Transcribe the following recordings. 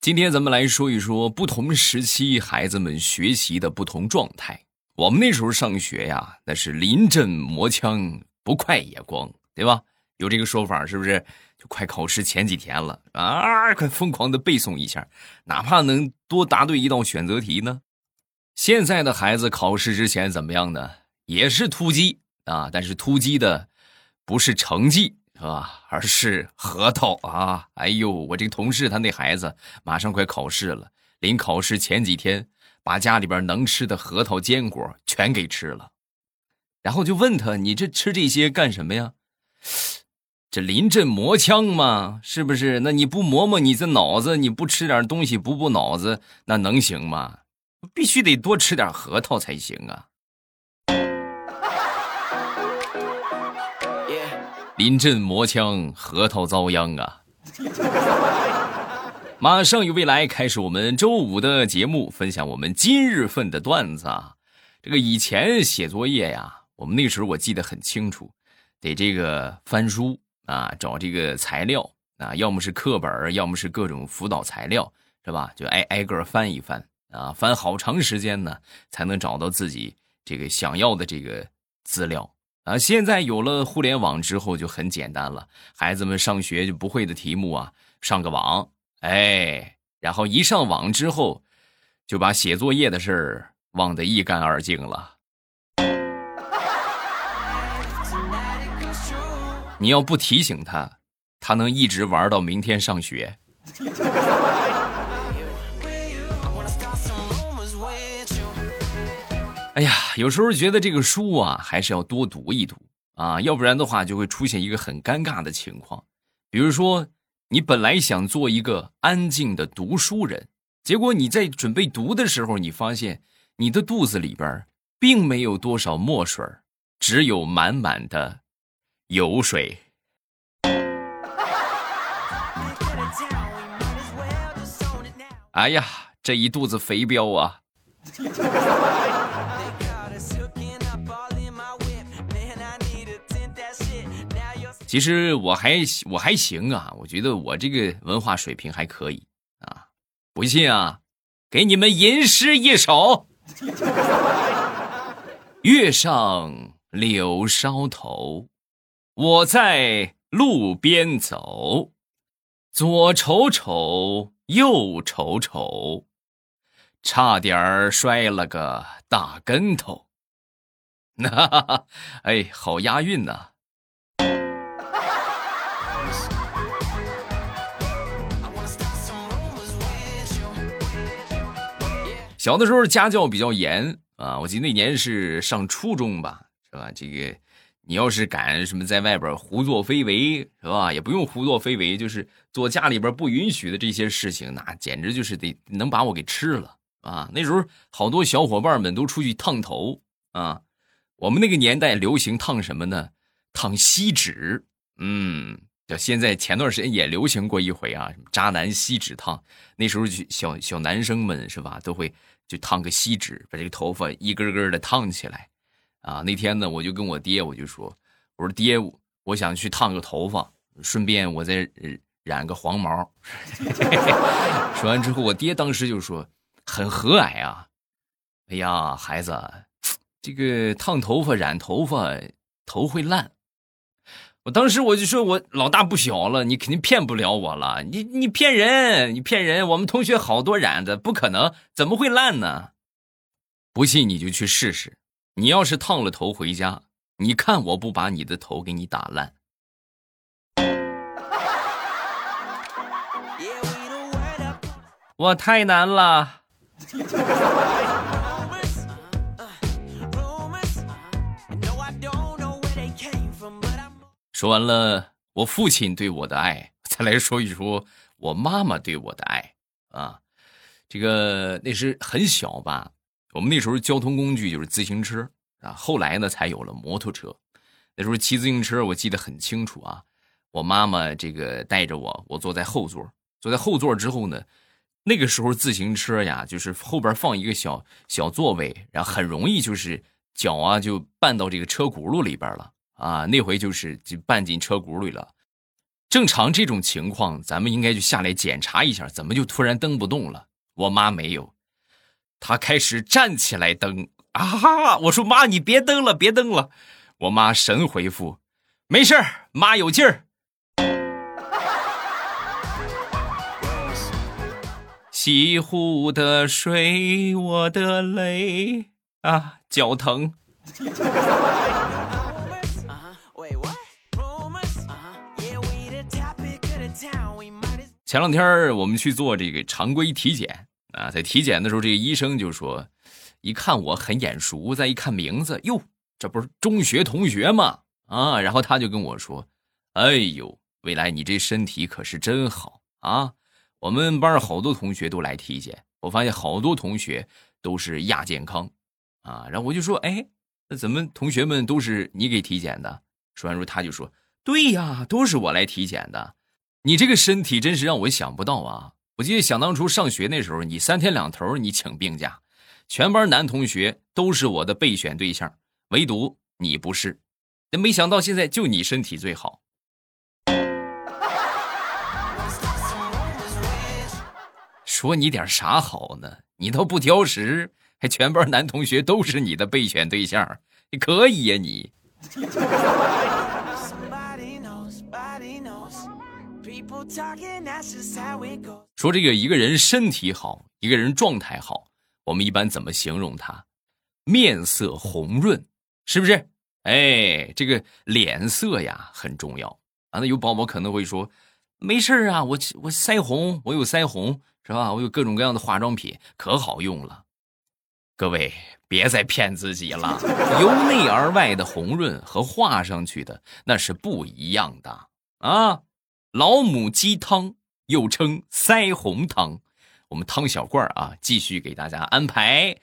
今天咱们来说一说不同时期孩子们学习的不同状态。我们那时候上学呀，那是临阵磨枪，不快也光，对吧？有这个说法是不是？就快考试前几天了啊，快疯狂的背诵一下，哪怕能多答对一道选择题呢？现在的孩子考试之前怎么样呢？也是突击啊，但是突击的不是成绩。啊，而是核桃啊！哎呦，我这同事他那孩子马上快考试了，临考试前几天把家里边能吃的核桃、坚果全给吃了，然后就问他：“你这吃这些干什么呀？”这临阵磨枪嘛，是不是？那你不磨磨你这脑子，你不吃点东西补补脑子，那能行吗？必须得多吃点核桃才行啊！临阵磨枪，核桃遭殃啊！马上与未来开始我们周五的节目，分享我们今日份的段子啊。这个以前写作业呀，我们那时候我记得很清楚，得这个翻书啊，找这个材料啊，要么是课本，要么是各种辅导材料，是吧？就挨挨个翻一翻啊，翻好长时间呢，才能找到自己这个想要的这个资料。啊，现在有了互联网之后就很简单了，孩子们上学就不会的题目啊，上个网，哎，然后一上网之后，就把写作业的事儿忘得一干二净了。你要不提醒他，他能一直玩到明天上学。哎呀，有时候觉得这个书啊，还是要多读一读啊，要不然的话就会出现一个很尴尬的情况。比如说，你本来想做一个安静的读书人，结果你在准备读的时候，你发现你的肚子里边并没有多少墨水，只有满满的油水。哎呀，这一肚子肥膘啊！其实我还我还行啊，我觉得我这个文化水平还可以啊。不信啊，给你们吟诗一首：月上柳梢头，我在路边走，左瞅瞅，右瞅瞅，差点摔了个大跟头。哈哈哈，哎，好押韵呐！小的时候家教比较严啊，我记得那年是上初中吧，是吧？这个你要是敢什么在外边胡作非为，是吧？也不用胡作非为，就是做家里边不允许的这些事情，那简直就是得能把我给吃了啊！那时候好多小伙伴们都出去烫头啊，我们那个年代流行烫什么呢？烫锡纸，嗯。现在前段时间也流行过一回啊，什么渣男锡纸烫，那时候就小小男生们是吧，都会就烫个锡纸，把这个头发一根根的烫起来，啊，那天呢，我就跟我爹我就说，我说爹，我想去烫个头发，顺便我再染个黄毛。说完之后，我爹当时就说很和蔼啊，哎呀，孩子，这个烫头发染头发头会烂。我当时我就说，我老大不小了，你肯定骗不了我了。你你骗人，你骗人！我们同学好多染的，不可能，怎么会烂呢？不信你就去试试。你要是烫了头回家，你看我不把你的头给你打烂。我太难了。说完了我父亲对我的爱，再来说一说我妈妈对我的爱啊。这个那是很小吧？我们那时候交通工具就是自行车啊，后来呢才有了摩托车。那时候骑自行车，我记得很清楚啊。我妈妈这个带着我，我坐在后座，坐在后座之后呢，那个时候自行车呀，就是后边放一个小小座位，然后很容易就是脚啊就绊到这个车轱辘里边了。啊，那回就是就绊进车轱辘里了，正常这种情况，咱们应该就下来检查一下，怎么就突然蹬不动了？我妈没有，她开始站起来蹬啊！我说妈，你别蹬了，别蹬了。我妈神回复：没事妈有劲儿。西湖的水，我的泪啊，脚疼。前两天我们去做这个常规体检啊，在体检的时候，这个医生就说，一看我很眼熟，再一看名字，哟，这不是中学同学吗？啊，然后他就跟我说，哎呦，未来你这身体可是真好啊！我们班好多同学都来体检，我发现好多同学都是亚健康，啊，然后我就说，哎，那怎么同学们都是你给体检的？说完之后，他就说，对呀，都是我来体检的。你这个身体真是让我想不到啊！我记得想当初上学那时候，你三天两头你请病假，全班男同学都是我的备选对象，唯独你不是。那没想到现在就你身体最好。说你点啥好呢？你都不挑食，还全班男同学都是你的备选对象，你可以呀你。说这个一个人身体好，一个人状态好，我们一般怎么形容他？面色红润，是不是？哎，这个脸色呀很重要啊。那有宝宝可能会说，没事啊，我我腮红，我有腮红，是吧？我有各种各样的化妆品，可好用了。各位别再骗自己了，由内而外的红润和画上去的那是不一样的啊。老母鸡汤又称腮红汤，我们汤小罐啊，继续给大家安排，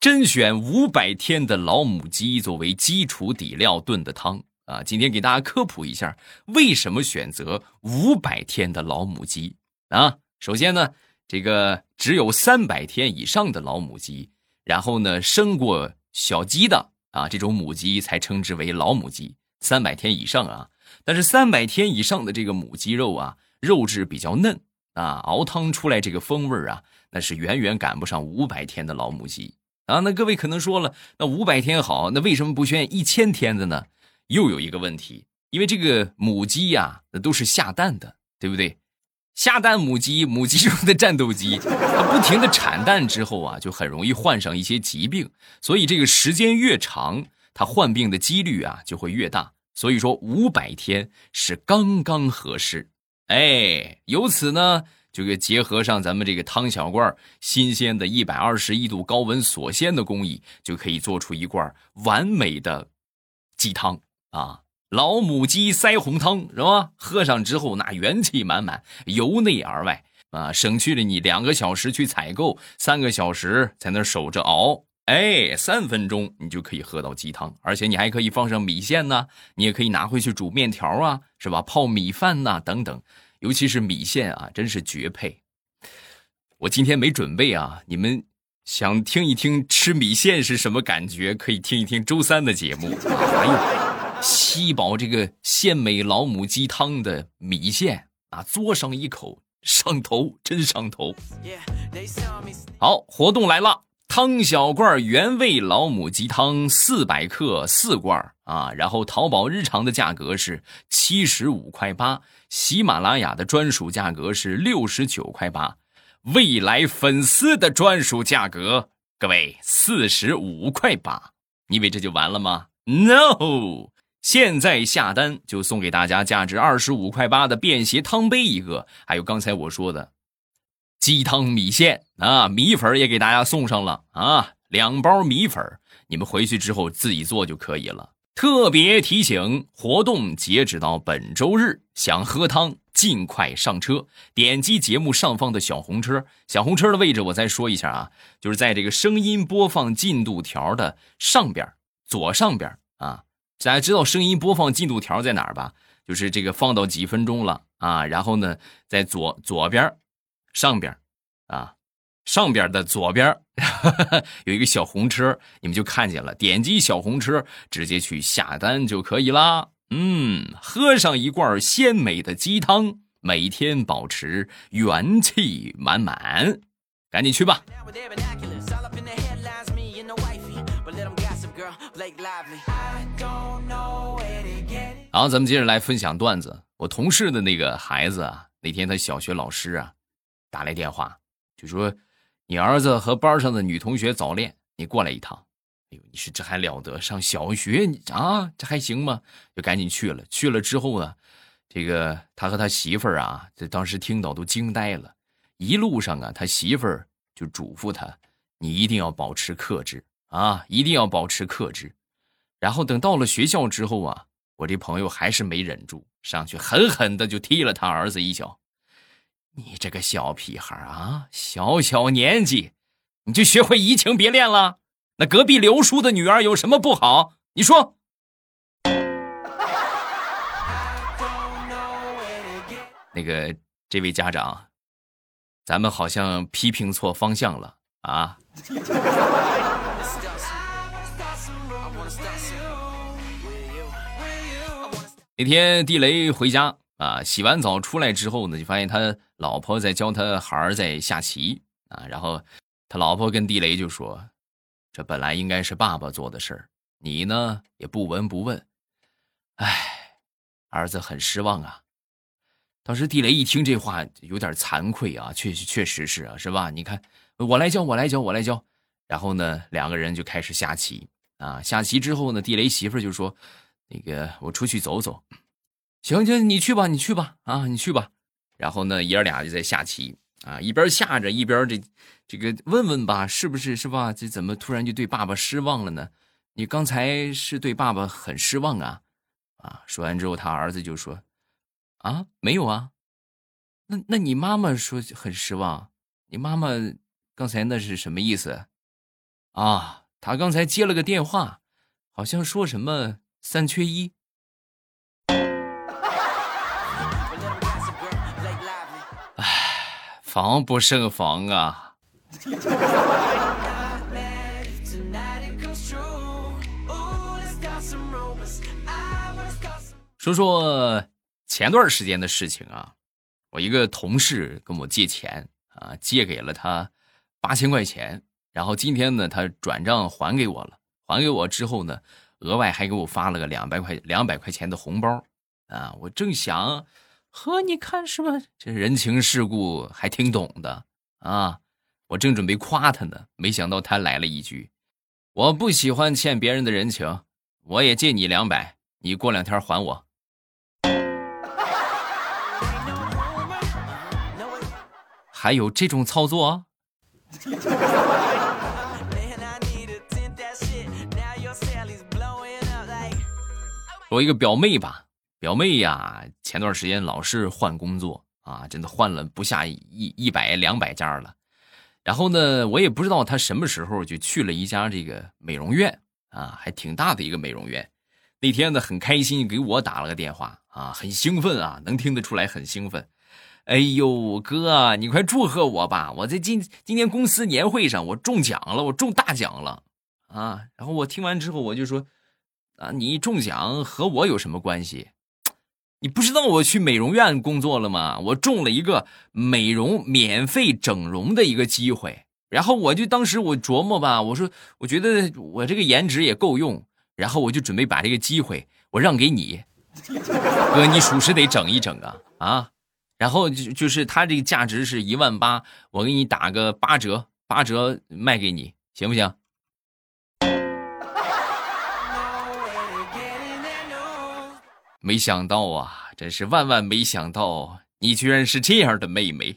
甄选五百天的老母鸡作为基础底料炖的汤啊。今天给大家科普一下，为什么选择五百天的老母鸡啊？首先呢，这个只有三百天以上的老母鸡，然后呢，生过小鸡的啊，这种母鸡才称之为老母鸡。三百天以上啊。但是三百天以上的这个母鸡肉啊，肉质比较嫩啊，熬汤出来这个风味啊，那是远远赶不上五百天的老母鸡啊。那各位可能说了，那五百天好，那为什么不选一千天的呢？又有一个问题，因为这个母鸡呀，那都是下蛋的，对不对？下蛋母鸡，母鸡中的战斗机，它不停的产蛋之后啊，就很容易患上一些疾病，所以这个时间越长，它患病的几率啊就会越大。所以说五百天是刚刚合适，哎，由此呢，就给结合上咱们这个汤小罐新鲜的一百二十一度高温锁鲜的工艺，就可以做出一罐完美的鸡汤啊！老母鸡腮红汤是吧？喝上之后那元气满满，由内而外啊，省去了你两个小时去采购，三个小时在那守着熬。哎，三分钟你就可以喝到鸡汤，而且你还可以放上米线呢，你也可以拿回去煮面条啊，是吧？泡米饭呐，等等，尤其是米线啊，真是绝配。我今天没准备啊，你们想听一听吃米线是什么感觉，可以听一听周三的节目。哎呦，吸饱这个鲜美老母鸡汤的米线啊，嘬上一口，上头，真上头。好，活动来了。汤小罐原味老母鸡汤四百克四罐啊，然后淘宝日常的价格是七十五块八，喜马拉雅的专属价格是六十九块八，未来粉丝的专属价格，各位四十五块八，你以为这就完了吗？No，现在下单就送给大家价值二十五块八的便携汤杯一个，还有刚才我说的。鸡汤米线啊，米粉也给大家送上了啊，两包米粉，你们回去之后自己做就可以了。特别提醒，活动截止到本周日，想喝汤尽快上车，点击节目上方的小红车，小红车的位置我再说一下啊，就是在这个声音播放进度条的上边左上边啊。大家知道声音播放进度条在哪儿吧？就是这个放到几分钟了啊，然后呢，在左左边。上边，啊，上边的左边 有一个小红车，你们就看见了。点击小红车，直接去下单就可以啦。嗯，喝上一罐鲜美的鸡汤，每天保持元气满满，赶紧去吧。好，咱们接着来分享段子。我同事的那个孩子啊，那天他小学老师啊打来电话，就说你儿子和班上的女同学早恋，你过来一趟。哎呦，你说这还了得？上小学你啊，这还行吗？就赶紧去了。去了之后呢，这个他和他媳妇儿啊，这当时听到都惊呆了。一路上啊，他媳妇儿就嘱咐他，你一定要保持克制啊，一定要保持克制。然后等到了学校之后啊，我这朋友还是没忍住，上去狠狠的就踢了他儿子一脚。你这个小屁孩啊，小小年纪你就学会移情别恋了？那隔壁刘叔的女儿有什么不好？你说。那个这位家长，咱们好像批评错方向了啊！那天地雷回家啊，洗完澡出来之后呢，就发现他老婆在教他孩儿在下棋啊，然后他老婆跟地雷就说。这本来应该是爸爸做的事儿，你呢也不闻不问，哎，儿子很失望啊。当时地雷一听这话，有点惭愧啊，确确实是啊，是吧？你看，我来教，我来教，我来教。然后呢，两个人就开始下棋啊。下棋之后呢，地雷媳妇就说：“那个，我出去走走。”行行，你去吧，你去吧，啊，你去吧。然后呢，爷儿俩就在下棋。啊，一边下着，一边这，这个问问吧，是不是是吧？这怎么突然就对爸爸失望了呢？你刚才是对爸爸很失望啊？啊！说完之后，他儿子就说：“啊，没有啊。那那你妈妈说很失望，你妈妈刚才那是什么意思？啊，他刚才接了个电话，好像说什么三缺一。”防不胜防啊！说说前段时间的事情啊，我一个同事跟我借钱啊，借给了他八千块钱，然后今天呢，他转账还给我了，还给我之后呢，额外还给我发了个两百块两百块钱的红包啊，我正想。呵，你看是吧？这人情世故还挺懂的啊！我正准备夸他呢，没想到他来了一句：“我不喜欢欠别人的人情，我也借你两百，你过两天还我。”还有这种操作？我一个表妹吧。表妹呀，前段时间老是换工作啊，真的换了不下一一百两百家了。然后呢，我也不知道她什么时候就去了一家这个美容院啊，还挺大的一个美容院。那天呢，很开心给我打了个电话啊，很兴奋啊，能听得出来很兴奋。哎呦，哥，你快祝贺我吧！我在今今年公司年会上我中奖了，我中大奖了啊！然后我听完之后我就说啊，你中奖和我有什么关系？你不知道我去美容院工作了吗？我中了一个美容免费整容的一个机会，然后我就当时我琢磨吧，我说我觉得我这个颜值也够用，然后我就准备把这个机会我让给你，哥，你属实得整一整啊啊！然后就就是它这个价值是一万八，我给你打个八折，八折卖给你，行不行？没想到啊，真是万万没想到，你居然是这样的妹妹。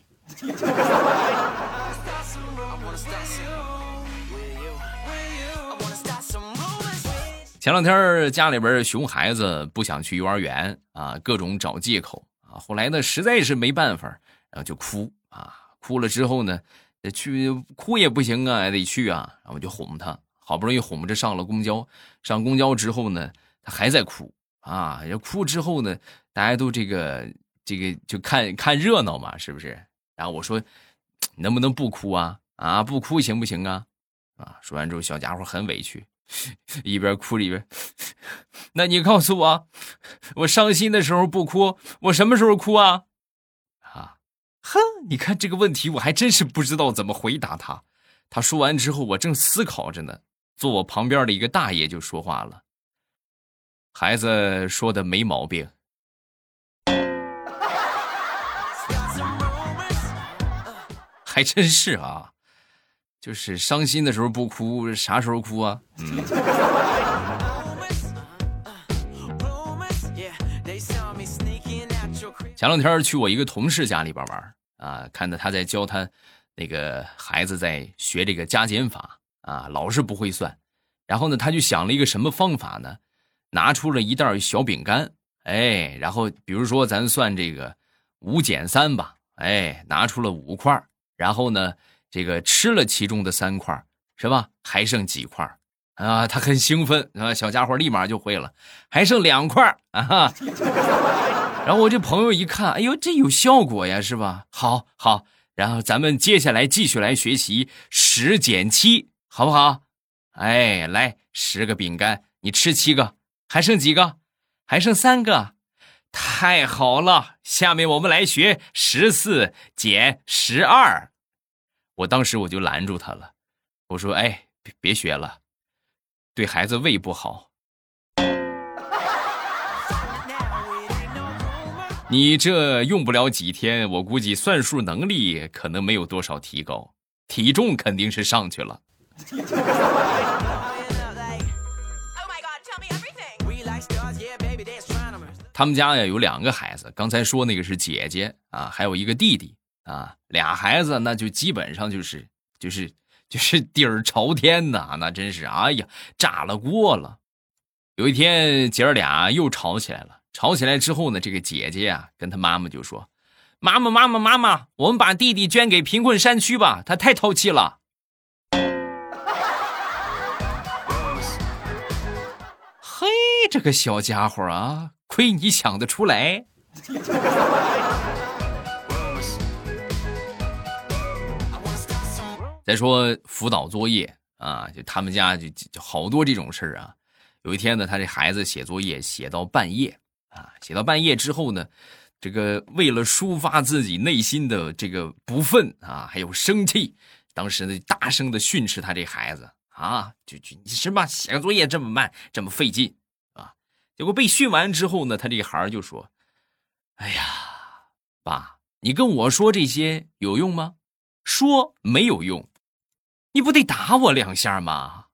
前两天家里边熊孩子不想去幼儿园啊，各种找借口啊。后来呢，实在是没办法，然后就哭啊。哭了之后呢，去哭也不行啊，得去啊。然后就哄他，好不容易哄着上了公交。上公交之后呢，他还在哭。啊，要哭之后呢，大家都这个这个就看看热闹嘛，是不是？然后我说，能不能不哭啊？啊，不哭行不行啊？啊，说完之后，小家伙很委屈，一边哭一边。那你告诉我，我伤心的时候不哭，我什么时候哭啊？啊，哼，你看这个问题，我还真是不知道怎么回答他。他说完之后，我正思考着呢，坐我旁边的一个大爷就说话了：“孩子说的没毛病。”还真是啊，就是伤心的时候不哭，啥时候哭啊？嗯。前两天去我一个同事家里边玩啊，看到他在教他那个孩子在学这个加减法啊，老是不会算。然后呢，他就想了一个什么方法呢？拿出了一袋小饼干，哎，然后比如说咱算这个五减三吧，哎，拿出了五块。然后呢，这个吃了其中的三块，是吧？还剩几块啊？他很兴奋啊，小家伙立马就会了，还剩两块啊。然后我这朋友一看，哎呦，这有效果呀，是吧？好，好，然后咱们接下来继续来学习十减七，好不好？哎，来十个饼干，你吃七个，还剩几个？还剩三个。太好了，下面我们来学十四减十二。我当时我就拦住他了，我说：“哎，别别学了，对孩子胃不好。你这用不了几天，我估计算术能力可能没有多少提高，体重肯定是上去了。”他们家呀有两个孩子，刚才说那个是姐姐啊，还有一个弟弟啊，俩孩子那就基本上就是就是 就是底儿朝天呐，那真是哎呀炸了锅了。有一天姐儿俩又吵起来了，吵起来之后呢，这个姐姐啊跟她妈妈就说：“妈妈妈妈妈妈，我们把弟弟捐给贫困山区吧，他太淘气了。” 嘿，这个小家伙啊！亏你想得出来！再说辅导作业啊，就他们家就就好多这种事儿啊。有一天呢，他这孩子写作业写到半夜啊，写到半夜之后呢，这个为了抒发自己内心的这个不忿啊，还有生气，当时呢大声的训斥他这孩子啊，就就你什么写个作业这么慢，这么费劲。结果被训完之后呢，他这孩儿就说：“哎呀，爸，你跟我说这些有用吗？说没有用，你不得打我两下吗？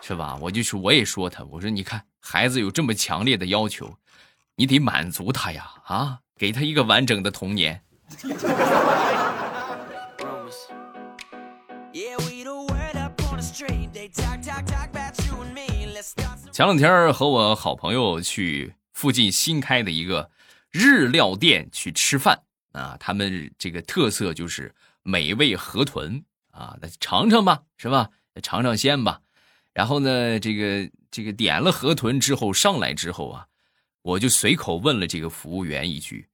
是吧？我就说，我也说他，我说你看，孩子有这么强烈的要求，你得满足他呀，啊，给他一个完整的童年。”前两天和我好朋友去附近新开的一个日料店去吃饭啊，他们这个特色就是美味河豚啊，那尝尝吧，是吧？尝尝鲜吧。然后呢，这个这个点了河豚之后上来之后啊，我就随口问了这个服务员一句，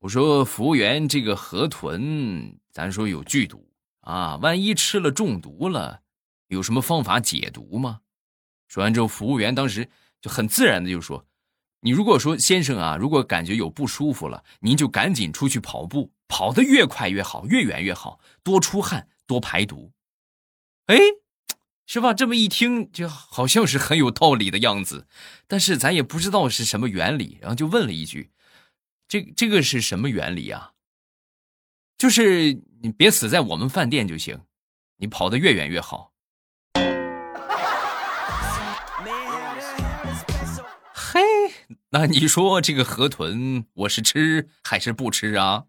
我说：“服务员，这个河豚咱说有剧毒啊，万一吃了中毒了，有什么方法解毒吗？”说完之后，服务员当时就很自然的就说：“你如果说先生啊，如果感觉有不舒服了，您就赶紧出去跑步，跑得越快越好，越远越好，多出汗，多排毒。”哎，是吧？这么一听，就好像是很有道理的样子，但是咱也不知道是什么原理，然后就问了一句：“这这个是什么原理啊？”就是你别死在我们饭店就行，你跑得越远越好。那你说这个河豚，我是吃还是不吃啊？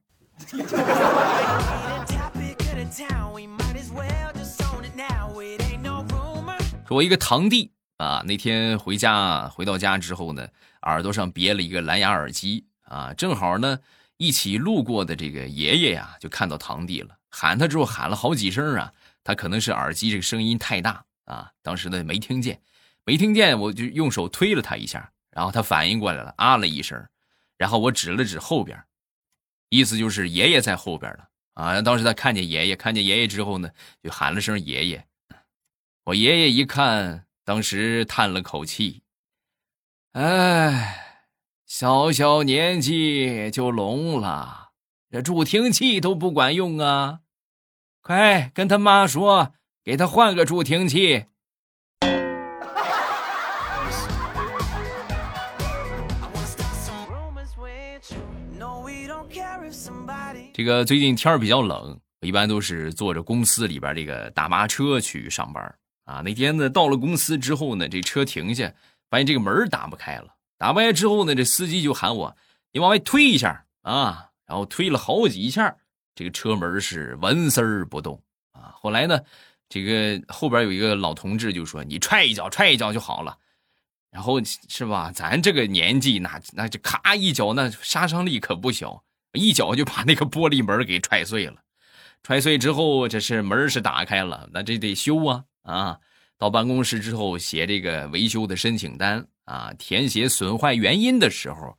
说，我一个堂弟啊，那天回家回到家之后呢，耳朵上别了一个蓝牙耳机啊，正好呢，一起路过的这个爷爷呀，就看到堂弟了，喊他之后喊了好几声啊，他可能是耳机这个声音太大啊，当时呢没听见，没听见，我就用手推了他一下。然后他反应过来了，啊了一声，然后我指了指后边，意思就是爷爷在后边呢。啊。当时他看见爷爷，看见爷爷之后呢，就喊了声爷爷。我爷爷一看，当时叹了口气：“哎，小小年纪就聋了，这助听器都不管用啊！快跟他妈说，给他换个助听器。”这个最近天儿比较冷，我一般都是坐着公司里边这个大巴车去上班啊。那天呢，到了公司之后呢，这车停下，发现这个门打不开了。打不开之后呢，这司机就喊我：“你往外推一下啊！”然后推了好几下，这个车门是纹丝儿不动啊。后来呢，这个后边有一个老同志就说：“你踹一脚，踹一脚就好了。”然后是吧？咱这个年纪，那那就咔一脚，那杀伤力可不小。一脚就把那个玻璃门给踹碎了，踹碎之后，这是门是打开了，那这得修啊啊！到办公室之后写这个维修的申请单啊，填写损坏原因的时候，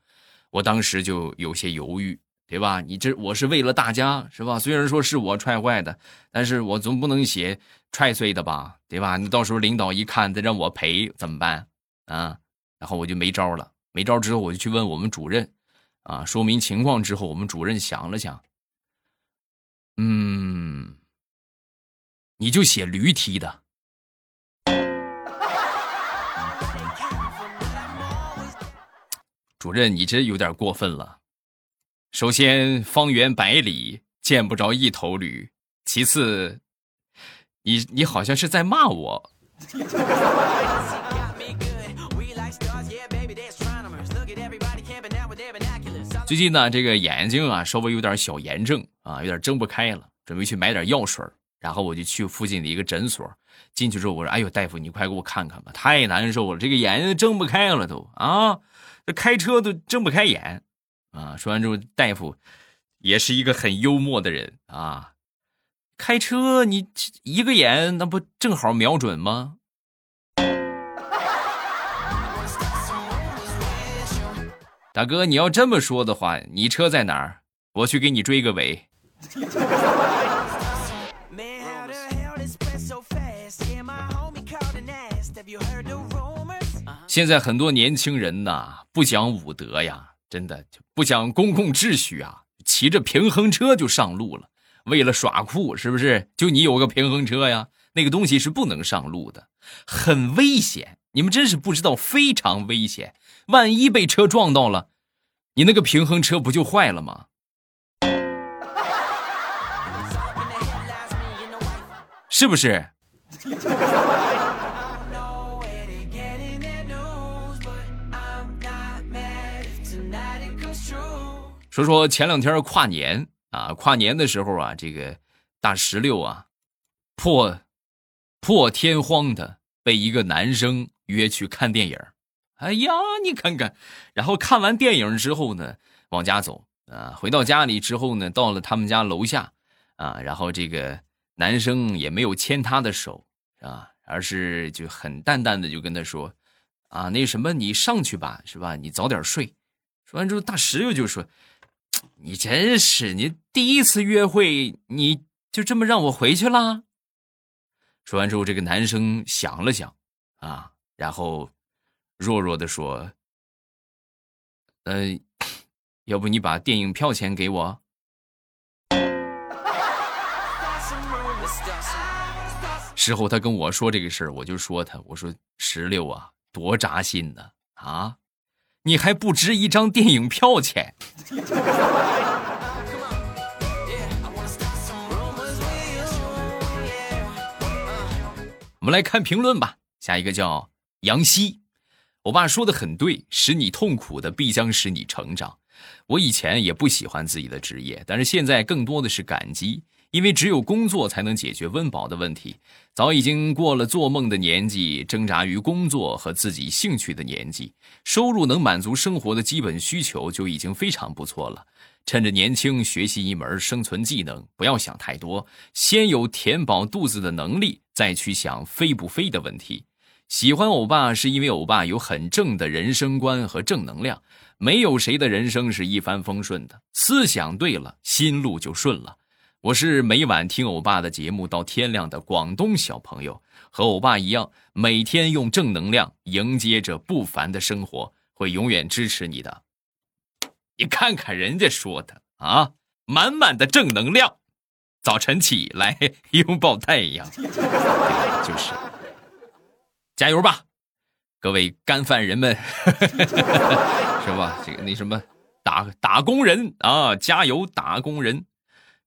我当时就有些犹豫，对吧？你这我是为了大家是吧？虽然说是我踹坏的，但是我总不能写踹碎的吧，对吧？你到时候领导一看再让我赔怎么办啊？然后我就没招了，没招之后我就去问我们主任。啊，说明情况之后，我们主任想了想，嗯，你就写驴踢的。主任，你这有点过分了。首先，方圆百里见不着一头驴；其次，你你好像是在骂我。最近呢，这个眼睛啊稍微有点小炎症啊，有点睁不开了，准备去买点药水然后我就去附近的一个诊所，进去之后我说：“哎呦，大夫，你快给我看看吧，太难受了，这个眼睛睁不开了都啊，这开车都睁不开眼啊。”说完之后，大夫也是一个很幽默的人啊，开车你一个眼那不正好瞄准吗？大哥，你要这么说的话，你车在哪儿？我去给你追个尾。现在很多年轻人呐，不讲武德呀，真的不讲公共秩序啊，骑着平衡车就上路了，为了耍酷，是不是？就你有个平衡车呀，那个东西是不能上路的，很危险。你们真是不知道，非常危险。万一被车撞到了，你那个平衡车不就坏了吗？是不是？说说前两天跨年啊，跨年的时候啊，这个大石榴啊，破破天荒的被一个男生约去看电影。哎呀，你看看，然后看完电影之后呢，往家走啊。回到家里之后呢，到了他们家楼下啊，然后这个男生也没有牵她的手啊，而是就很淡淡的就跟她说：“啊，那什么，你上去吧，是吧？你早点睡。”说完之后，大石榴就说：“你真是，你第一次约会你就这么让我回去啦？”说完之后，这个男生想了想啊，然后。弱弱的说：“呃，要不你把电影票钱给我？” 事后他跟我说这个事儿，我就说他：“我说石榴啊，多扎心呢啊，你还不值一张电影票钱。”我们来看评论吧，下一个叫杨希。我爸说的很对，使你痛苦的必将使你成长。我以前也不喜欢自己的职业，但是现在更多的是感激，因为只有工作才能解决温饱的问题。早已经过了做梦的年纪，挣扎于工作和自己兴趣的年纪，收入能满足生活的基本需求就已经非常不错了。趁着年轻，学习一门生存技能，不要想太多，先有填饱肚子的能力，再去想飞不飞的问题。喜欢欧巴是因为欧巴有很正的人生观和正能量。没有谁的人生是一帆风顺的，思想对了，心路就顺了。我是每晚听欧巴的节目到天亮的广东小朋友，和欧巴一样，每天用正能量迎接着不凡的生活，会永远支持你的。你看看人家说的啊，满满的正能量，早晨起来拥抱太阳，就是，加油吧，各位干饭人们，是吧？这个那什么，打打工人啊，加油，打工人。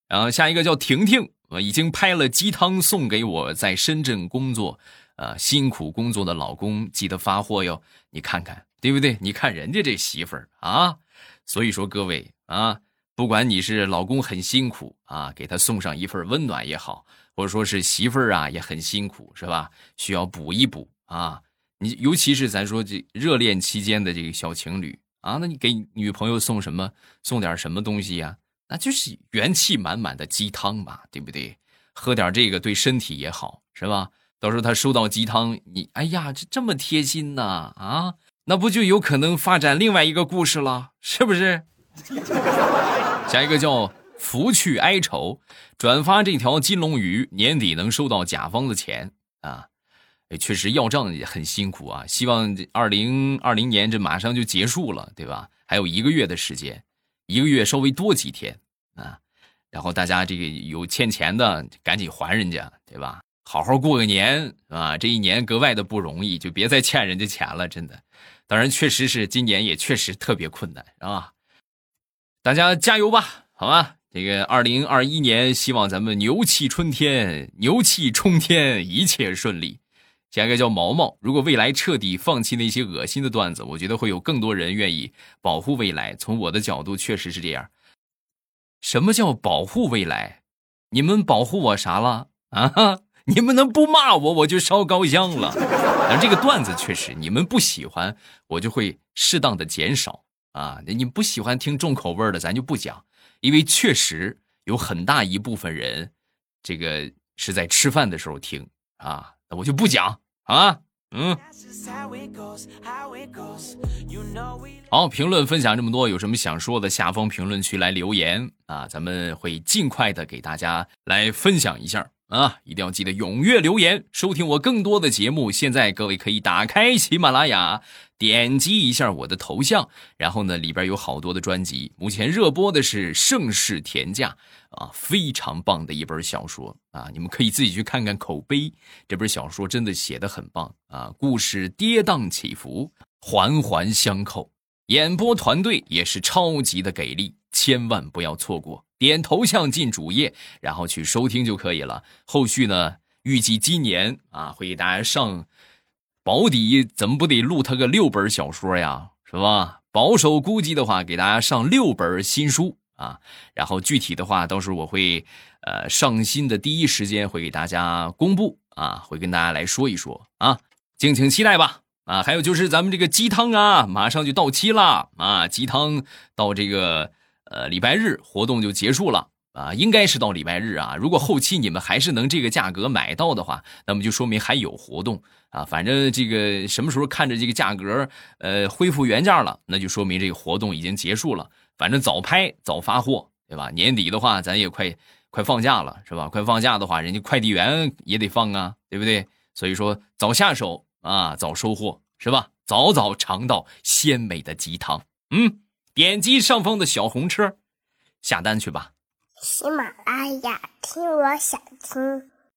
然后下一个叫婷婷，我已经拍了鸡汤送给我在深圳工作，呃，辛苦工作的老公，记得发货哟。你看看，对不对？你看人家这媳妇儿啊，所以说各位啊，不管你是老公很辛苦啊，给他送上一份温暖也好，或者说是媳妇儿啊也很辛苦，是吧？需要补一补啊。你尤其是咱说这热恋期间的这个小情侣啊，那你给女朋友送什么？送点什么东西呀？那就是元气满满的鸡汤吧，对不对？喝点这个对身体也好，是吧？到时候他收到鸡汤，你哎呀，这这么贴心呐啊，那不就有可能发展另外一个故事了，是不是？下一个叫福去哀愁，转发这条金龙鱼，年底能收到甲方的钱啊！哎确实要账也很辛苦啊。希望二零二零年这马上就结束了，对吧？还有一个月的时间。一个月稍微多几天啊，然后大家这个有欠钱的赶紧还人家，对吧？好好过个年啊，这一年格外的不容易，就别再欠人家钱了，真的。当然，确实是今年也确实特别困难啊，大家加油吧，好吧？这个二零二一年，希望咱们牛气冲天，牛气冲天，一切顺利。下一个叫毛毛。如果未来彻底放弃那些恶心的段子，我觉得会有更多人愿意保护未来。从我的角度，确实是这样。什么叫保护未来？你们保护我啥了啊？你们能不骂我，我就烧高香了。但这个段子确实，你们不喜欢，我就会适当的减少啊。你不喜欢听重口味的，咱就不讲，因为确实有很大一部分人，这个是在吃饭的时候听啊。我就不讲啊，嗯，好，评论分享这么多，有什么想说的，下方评论区来留言啊，咱们会尽快的给大家来分享一下啊，一定要记得踊跃留言，收听我更多的节目。现在各位可以打开喜马拉雅，点击一下我的头像，然后呢，里边有好多的专辑，目前热播的是《盛世田价》。啊，非常棒的一本小说啊！你们可以自己去看看口碑。这本小说真的写的很棒啊，故事跌宕起伏，环环相扣，演播团队也是超级的给力，千万不要错过。点头像进主页，然后去收听就可以了。后续呢，预计今年啊会给大家上保底，怎么不得录他个六本小说呀？是吧？保守估计的话，给大家上六本新书。啊，然后具体的话，到时候我会，呃，上新的第一时间会给大家公布啊，会跟大家来说一说啊，敬请期待吧啊！还有就是咱们这个鸡汤啊，马上就到期了啊，鸡汤到这个呃礼拜日活动就结束了啊，应该是到礼拜日啊。如果后期你们还是能这个价格买到的话，那么就说明还有活动啊。反正这个什么时候看着这个价格呃恢复原价了，那就说明这个活动已经结束了。反正早拍早发货，对吧？年底的话，咱也快快放假了，是吧？快放假的话，人家快递员也得放啊，对不对？所以说早下手啊，早收获，是吧？早早尝到鲜美的鸡汤。嗯，点击上方的小红车，下单去吧。喜马拉雅，听我想听。